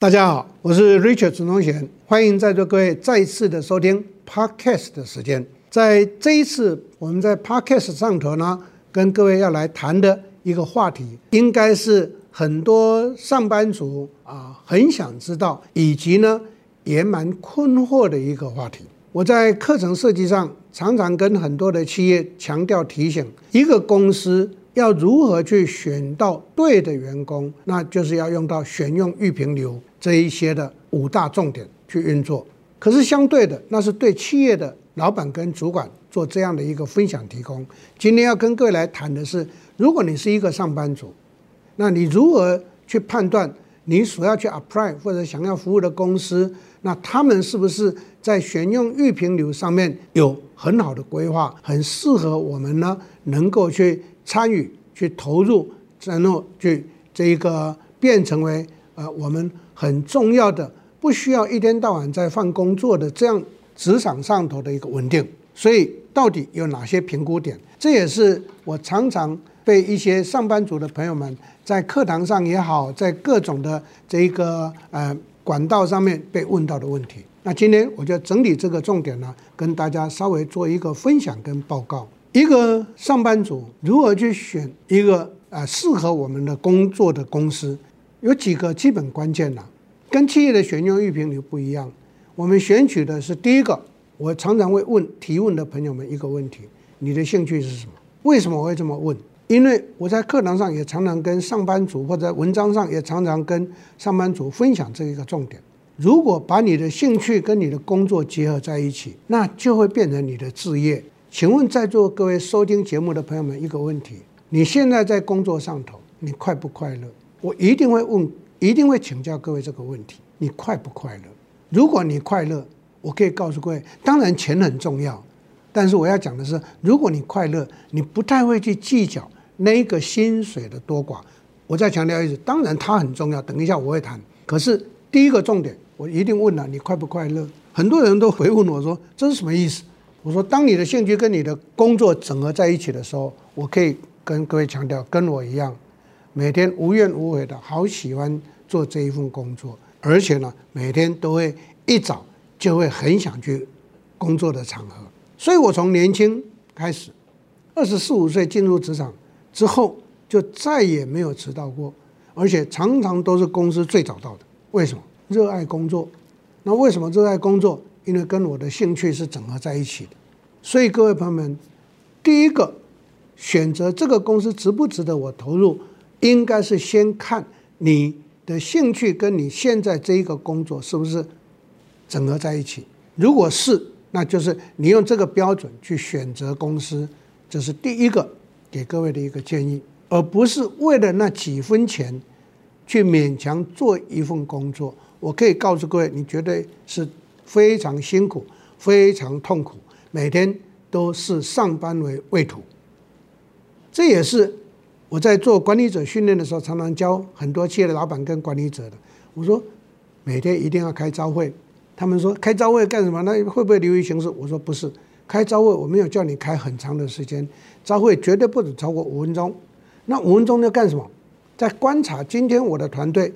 大家好，我是 Richard 陈宗贤，欢迎在座各位再次的收听 Podcast 的时间。在这一次我们在 Podcast 上头呢，跟各位要来谈的一个话题，应该是很多上班族啊很想知道，以及呢也蛮困惑的一个话题。我在课程设计上常常跟很多的企业强调提醒，一个公司。要如何去选到对的员工？那就是要用到选用预评流这一些的五大重点去运作。可是相对的，那是对企业的老板跟主管做这样的一个分享提供。今天要跟各位来谈的是，如果你是一个上班族，那你如何去判断你所要去 apply 或者想要服务的公司，那他们是不是在选用预评流上面有很好的规划，很适合我们呢？能够去。参与去投入，然后去这一个变成为呃我们很重要的，不需要一天到晚在换工作的这样职场上头的一个稳定。所以到底有哪些评估点？这也是我常常被一些上班族的朋友们在课堂上也好，在各种的这一个呃管道上面被问到的问题。那今天我就整理这个重点呢，跟大家稍微做一个分享跟报告。一个上班族如何去选一个啊适合我们的工作的公司，有几个基本关键呢？跟企业的选用育评流不一样。我们选取的是第一个，我常常会问提问的朋友们一个问题：你的兴趣是什么？为什么我会这么问？因为我在课堂上也常常跟上班族，或者文章上也常常跟上班族分享这一个重点。如果把你的兴趣跟你的工作结合在一起，那就会变成你的志业。请问在座各位收听节目的朋友们一个问题：你现在在工作上头，你快不快乐？我一定会问，一定会请教各位这个问题：你快不快乐？如果你快乐，我可以告诉各位，当然钱很重要，但是我要讲的是，如果你快乐，你不太会去计较那一个薪水的多寡。我再强调一次，当然它很重要，等一下我会谈。可是第一个重点，我一定问了，你快不快乐？很多人都回问我说，这是什么意思？我说，当你的兴趣跟你的工作整合在一起的时候，我可以跟各位强调，跟我一样，每天无怨无悔的，好喜欢做这一份工作，而且呢，每天都会一早就会很想去工作的场合。所以我从年轻开始，二十四五岁进入职场之后，就再也没有迟到过，而且常常都是公司最早到的。为什么？热爱工作。那为什么热爱工作？因为跟我的兴趣是整合在一起的，所以各位朋友们，第一个选择这个公司值不值得我投入，应该是先看你的兴趣跟你现在这一个工作是不是整合在一起。如果是，那就是你用这个标准去选择公司，这是第一个给各位的一个建议，而不是为了那几分钱去勉强做一份工作。我可以告诉各位，你绝对是。非常辛苦，非常痛苦，每天都是上班为畏途。这也是我在做管理者训练的时候，常常教很多企业的老板跟管理者的。我说，每天一定要开朝会。他们说开朝会干什么？那会不会流于形式？我说不是，开朝会我没有叫你开很长的时间，朝会绝对不止超过五分钟。那五分钟要干什么？在观察今天我的团队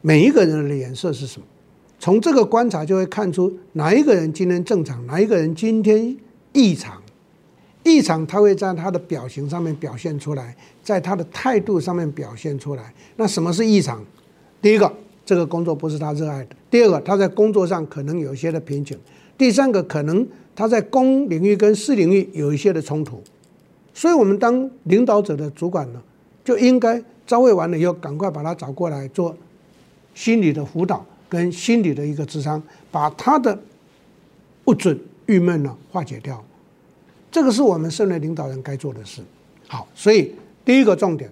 每一个人的脸色是什么。从这个观察就会看出哪一个人今天正常，哪一个人今天异常。异常他会在他的表情上面表现出来，在他的态度上面表现出来。那什么是异常？第一个，这个工作不是他热爱的；第二个，他在工作上可能有一些的瓶颈；第三个，可能他在公领域跟私领域有一些的冲突。所以，我们当领导者的主管呢，就应该招会完了以后，赶快把他找过来做心理的辅导。跟心理的一个智商，把他的不准、郁闷呢化解掉，这个是我们身为领导人该做的事。好，所以第一个重点，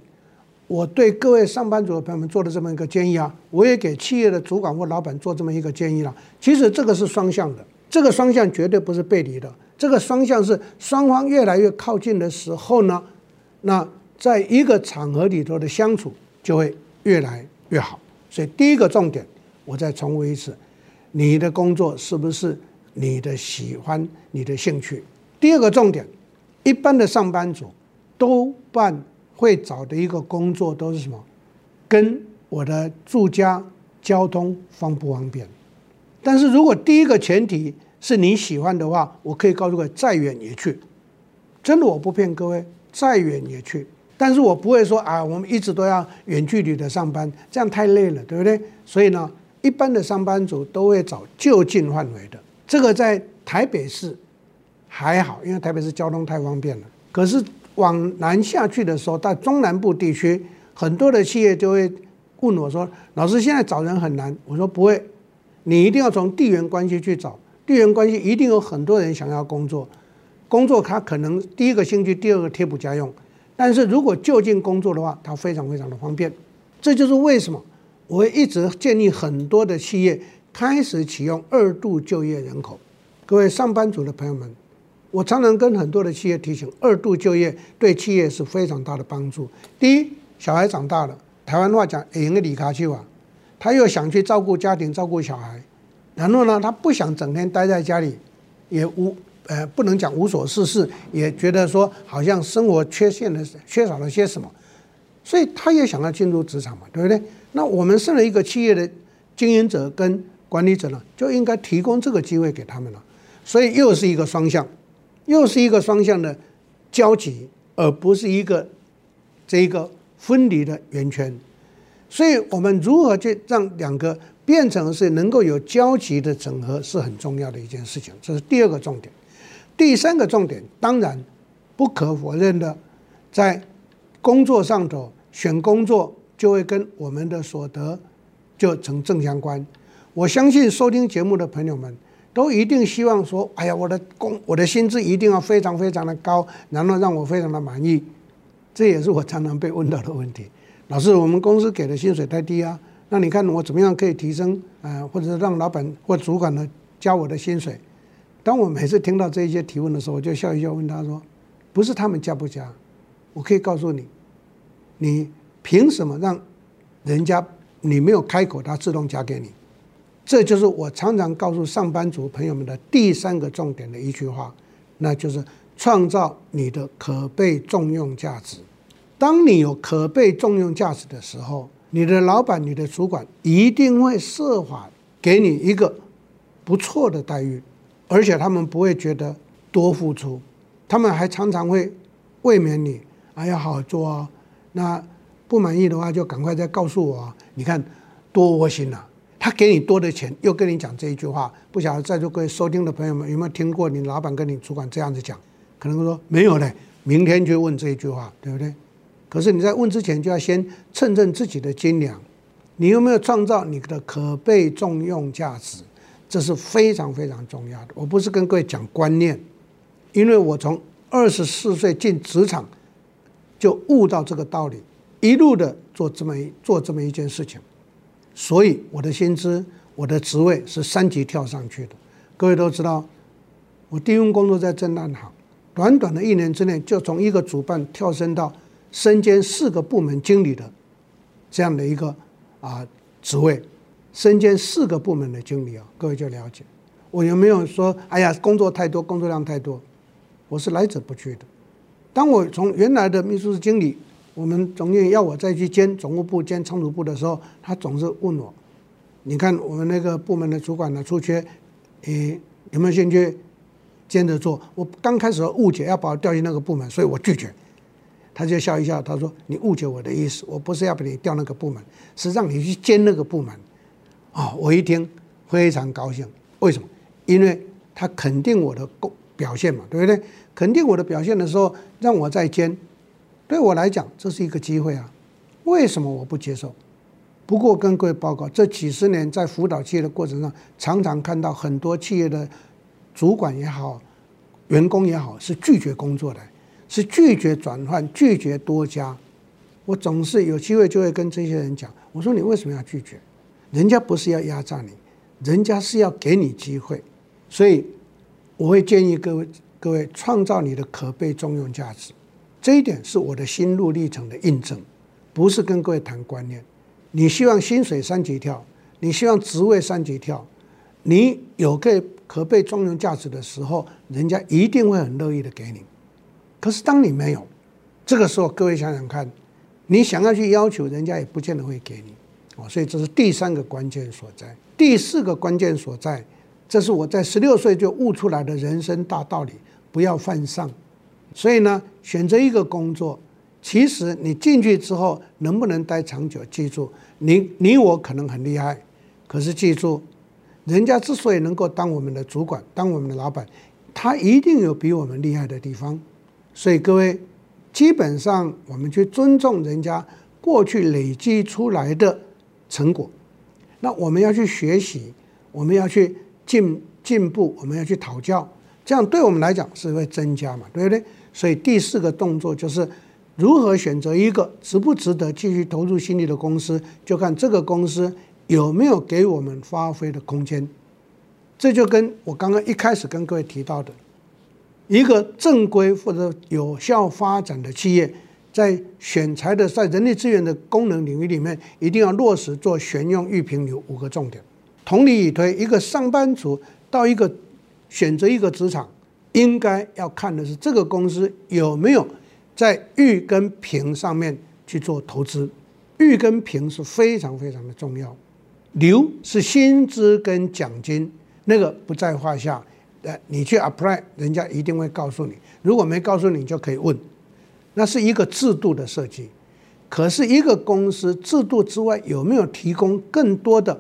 我对各位上班族的朋友们做的这么一个建议啊，我也给企业的主管或老板做这么一个建议了。其实这个是双向的，这个双向绝对不是背离的，这个双向是双方越来越靠近的时候呢，那在一个场合里头的相处就会越来越好。所以第一个重点。我再重复一次，你的工作是不是你的喜欢、你的兴趣？第二个重点，一般的上班族多半会找的一个工作都是什么？跟我的住家交通方不方便。但是如果第一个前提是你喜欢的话，我可以告诉各位，再远也去。真的，我不骗各位，再远也去。但是我不会说啊，我们一直都要远距离的上班，这样太累了，对不对？所以呢，一般的上班族都会找就近范围的。这个在台北市还好，因为台北市交通太方便了。可是往南下去的时候，到中南部地区，很多的企业就会问我说：“老师，现在找人很难。”我说：“不会，你一定要从地缘关系去找，地缘关系一定有很多人想要工作，工作他可能第一个兴趣，第二个贴补家用。”但是如果就近工作的话，它非常非常的方便，这就是为什么我会一直建议很多的企业开始启用二度就业人口。各位上班族的朋友们，我常常跟很多的企业提醒，二度就业对企业是非常大的帮助。第一，小孩长大了，台湾话讲，赢个里卡去啊，他又想去照顾家庭、照顾小孩，然后呢，他不想整天待在家里，也无。呃，不能讲无所事事，也觉得说好像生活缺陷了，缺少了些什么，所以他也想要进入职场嘛，对不对？那我们身为一个企业的经营者跟管理者呢，就应该提供这个机会给他们了。所以又是一个双向，又是一个双向的交集，而不是一个这一个分离的圆圈。所以我们如何去让两个变成是能够有交集的整合，是很重要的一件事情。这是第二个重点。第三个重点，当然不可否认的，在工作上头选工作就会跟我们的所得就成正相关。我相信收听节目的朋友们都一定希望说：“哎呀，我的工我的薪资一定要非常非常的高，然后让我非常的满意。”这也是我常常被问到的问题。老师，我们公司给的薪水太低啊，那你看我怎么样可以提升？呃，或者是让老板或主管呢加我的薪水？当我每次听到这些提问的时候，我就笑一笑，问他说：“不是他们加不加？我可以告诉你，你凭什么让人家你没有开口，他自动加给你？这就是我常常告诉上班族朋友们的第三个重点的一句话，那就是创造你的可被重用价值。当你有可被重用价值的时候，你的老板、你的主管一定会设法给你一个不错的待遇。”而且他们不会觉得多付出，他们还常常会慰勉你，哎呀，好好做啊。那不满意的话，就赶快再告诉我啊。你看多窝心呐！他给你多的钱，又跟你讲这一句话。不晓得在座各位收听的朋友们有没有听过你老板跟你主管这样子讲？可能会说没有嘞，明天就问这一句话，对不对？可是你在问之前，就要先称称自己的斤两，你有没有创造你的可被重用价值？这是非常非常重要的。我不是跟各位讲观念，因为我从二十四岁进职场就悟到这个道理，一路的做这么一做这么一件事情，所以我的薪资、我的职位是三级跳上去的。各位都知道，我第一份工作在震旦行，短短的一年之内就从一个主办跳升到身兼四个部门经理的这样的一个啊职位。身兼四个部门的经理啊，各位就了解。我有没有说，哎呀，工作太多，工作量太多？我是来者不拒的。当我从原来的秘书室经理，我们总经理要我再去兼总务部、兼仓储部的时候，他总是问我：“你看我们那个部门的主管呢出缺，你有没有兴趣兼着做？”我刚开始误解要把我调进那个部门，所以我拒绝。他就笑一笑，他说：“你误解我的意思，我不是要把你调那个部门，是让你去兼那个部门。”啊，我一听非常高兴，为什么？因为他肯定我的工表现嘛，对不对？肯定我的表现的时候，让我再兼，对我来讲这是一个机会啊。为什么我不接受？不过跟各位报告，这几十年在辅导企业的过程中，常常看到很多企业的主管也好，员工也好，是拒绝工作的，是拒绝转换，拒绝多加。我总是有机会就会跟这些人讲，我说你为什么要拒绝？人家不是要压榨你，人家是要给你机会，所以我会建议各位各位创造你的可被重用价值，这一点是我的心路历程的印证，不是跟各位谈观念。你希望薪水三级跳，你希望职位三级跳，你有个可被重用价值的时候，人家一定会很乐意的给你。可是当你没有，这个时候各位想想看，你想要去要求人家，也不见得会给你。哦，所以这是第三个关键所在。第四个关键所在，这是我在十六岁就悟出来的人生大道理：不要犯上。所以呢，选择一个工作，其实你进去之后能不能待长久？记住，你你我可能很厉害，可是记住，人家之所以能够当我们的主管、当我们的老板，他一定有比我们厉害的地方。所以各位，基本上我们去尊重人家过去累积出来的成果，那我们要去学习，我们要去进进步，我们要去讨教，这样对我们来讲是会增加嘛，对不对？所以第四个动作就是如何选择一个值不值得继续投入心力的公司，就看这个公司有没有给我们发挥的空间。这就跟我刚刚一开始跟各位提到的，一个正规或者有效发展的企业，在选材的在人力资源的功能领域里面，一定要落实做选用预评有五个重点。同理以推，一个上班族到一个选择一个职场。应该要看的是这个公司有没有在育跟评上面去做投资，育跟评是非常非常的重要。留是薪资跟奖金，那个不在话下。呃，你去 apply，人家一定会告诉你。如果没告诉你，就可以问。那是一个制度的设计。可是一个公司制度之外有没有提供更多的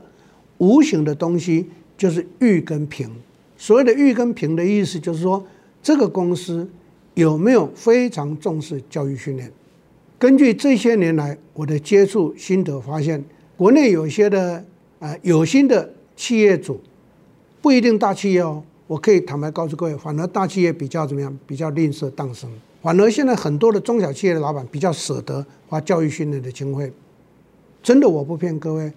无形的东西，就是育跟评。所谓的育跟评的意思，就是说这个公司有没有非常重视教育训练？根据这些年来我的接触心得发现，国内有些的啊有心的企业主不一定大企业哦，我可以坦白告诉各位，反而大企业比较怎么样？比较吝啬当生，反而现在很多的中小企业的老板比较舍得花教育训练的经费。真的，我不骗各位，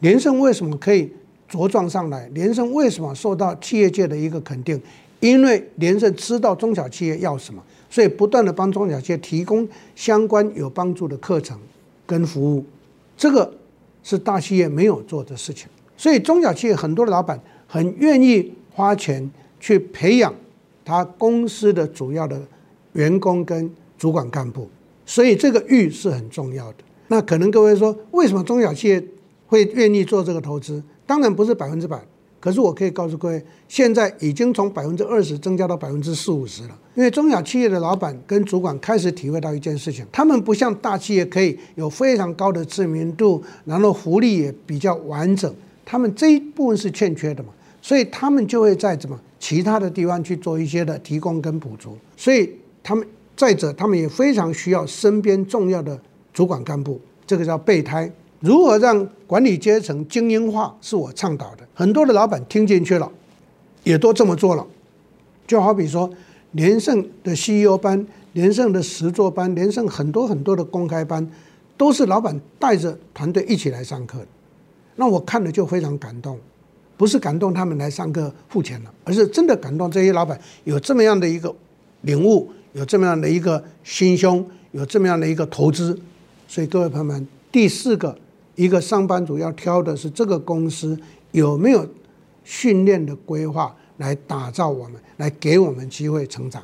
联圣为什么可以？茁壮上来，联圣为什么受到企业界的一个肯定？因为联圣知道中小企业要什么，所以不断的帮中小企业提供相关有帮助的课程跟服务。这个是大企业没有做的事情，所以中小企业很多的老板很愿意花钱去培养他公司的主要的员工跟主管干部。所以这个育是很重要的。那可能各位说，为什么中小企业会愿意做这个投资？当然不是百分之百，可是我可以告诉各位，现在已经从百分之二十增加到百分之四五十了。因为中小企业的老板跟主管开始体会到一件事情，他们不像大企业可以有非常高的知名度，然后福利也比较完整，他们这一部分是欠缺的嘛，所以他们就会在什么其他的地方去做一些的提供跟补足。所以他们再者，他们也非常需要身边重要的主管干部，这个叫备胎。如何让管理阶层精英化，是我倡导的。很多的老板听进去了，也都这么做了。就好比说，联圣的 CEO 班、联圣的实作班、联圣很多很多的公开班，都是老板带着团队一起来上课。那我看了就非常感动，不是感动他们来上课付钱了，而是真的感动这些老板有这么样的一个领悟，有这么样的一个心胸，有这么样的一个投资。所以各位朋友们，第四个。一个上班族要挑的是这个公司有没有训练的规划来打造我们，来给我们机会成长。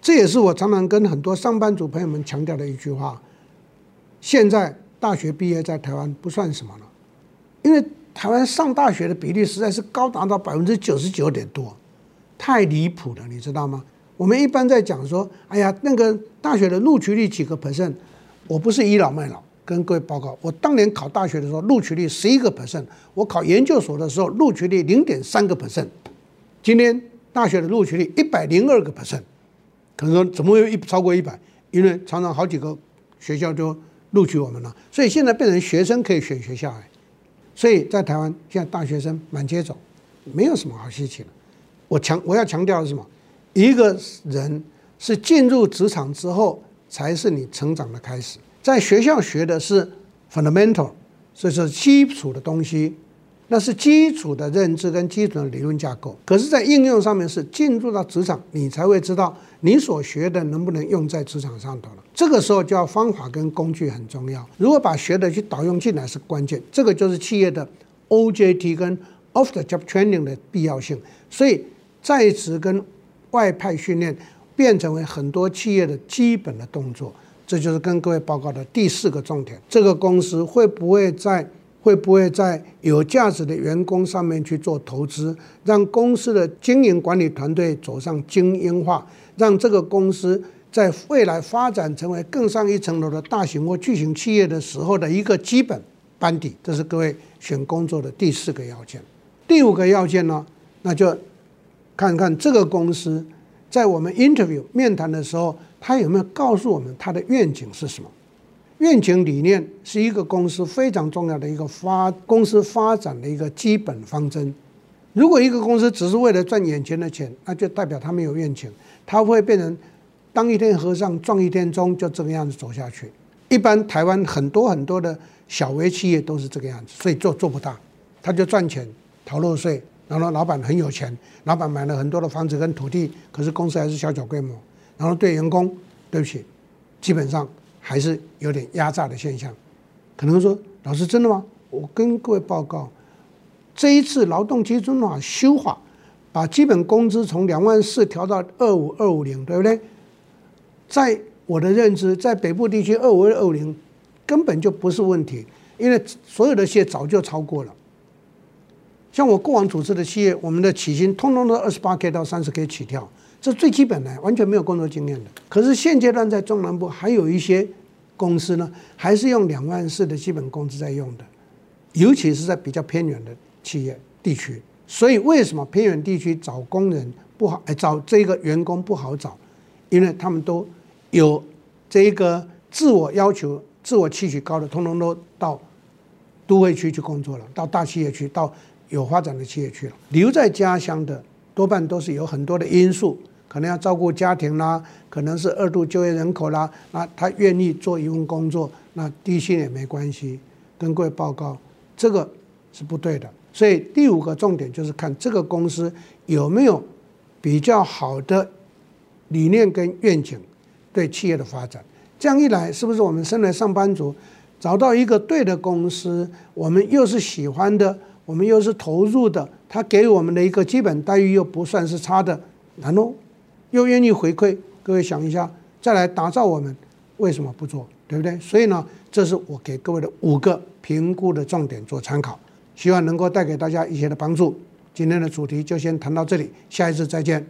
这也是我常常跟很多上班族朋友们强调的一句话。现在大学毕业在台湾不算什么了，因为台湾上大学的比例实在是高达到百分之九十九点多，太离谱了，你知道吗？我们一般在讲说，哎呀，那个大学的录取率几个 percent，我不是倚老卖老。跟各位报告，我当年考大学的时候，录取率十一个 percent；我考研究所的时候，录取率零点三个 percent。今天大学的录取率一百零二个 percent，可能说怎么会一超过一百？因为常常好几个学校就录取我们了，所以现在变成学生可以选学校哎。所以在台湾现在大学生满街走，没有什么好稀奇的。我强我要强调的是什么？一个人是进入职场之后，才是你成长的开始。在学校学的是 fundamental，这是基础的东西，那是基础的认知跟基础的理论架构。可是，在应用上面是进入到职场，你才会知道你所学的能不能用在职场上头了。这个时候，就要方法跟工具很重要。如果把学的去导用进来是关键，这个就是企业的 OJT 跟 Off the Job Training 的必要性。所以，在职跟外派训练变成为很多企业的基本的动作。这就是跟各位报告的第四个重点：这个公司会不会在会不会在有价值的员工上面去做投资，让公司的经营管理团队走上精英化，让这个公司在未来发展成为更上一层楼的大型或巨型企业的时候的一个基本班底，这是各位选工作的第四个要件。第五个要件呢，那就看看这个公司在我们 interview 面谈的时候，他有没有告诉我们他的愿景是什么。愿景理念是一个公司非常重要的一个发公司发展的一个基本方针。如果一个公司只是为了赚眼前的钱，那就代表他没有愿景，他会变成当一天和尚撞一天钟，就这个样子走下去。一般台湾很多很多的小微企业都是这个样子，所以做做不大，他就赚钱逃漏税，然后老板很有钱，老板买了很多的房子跟土地，可是公司还是小小规模，然后对员工，对不起，基本上。还是有点压榨的现象，可能说老师真的吗？我跟各位报告，这一次劳动基准法修法，把基本工资从两万四调到二五二五零，对不对？在我的认知，在北部地区二五二五零根本就不是问题，因为所有的企业早就超过了。像我过往组织的企业，我们的起薪通通都二十八 K 到三十 K 起跳。这最基本的，完全没有工作经验的。可是现阶段在中南部还有一些公司呢，还是用两万四的基本工资在用的，尤其是在比较偏远的企业地区。所以为什么偏远地区找工人不好？哎，找这个员工不好找，因为他们都有这个自我要求、自我期许高的，通通都到都会区去工作了，到大企业去，到有发展的企业去了。留在家乡的多半都是有很多的因素。可能要照顾家庭啦，可能是二度就业人口啦，那他愿意做一份工作，那低薪也没关系。跟各位报告，这个是不对的。所以第五个重点就是看这个公司有没有比较好的理念跟愿景，对企业的发展。这样一来，是不是我们身为上班族，找到一个对的公司，我们又是喜欢的，我们又是投入的，他给我们的一个基本待遇又不算是差的，然后。又愿意回馈，各位想一下，再来打造我们，为什么不做？对不对？所以呢，这是我给各位的五个评估的重点做参考，希望能够带给大家一些的帮助。今天的主题就先谈到这里，下一次再见。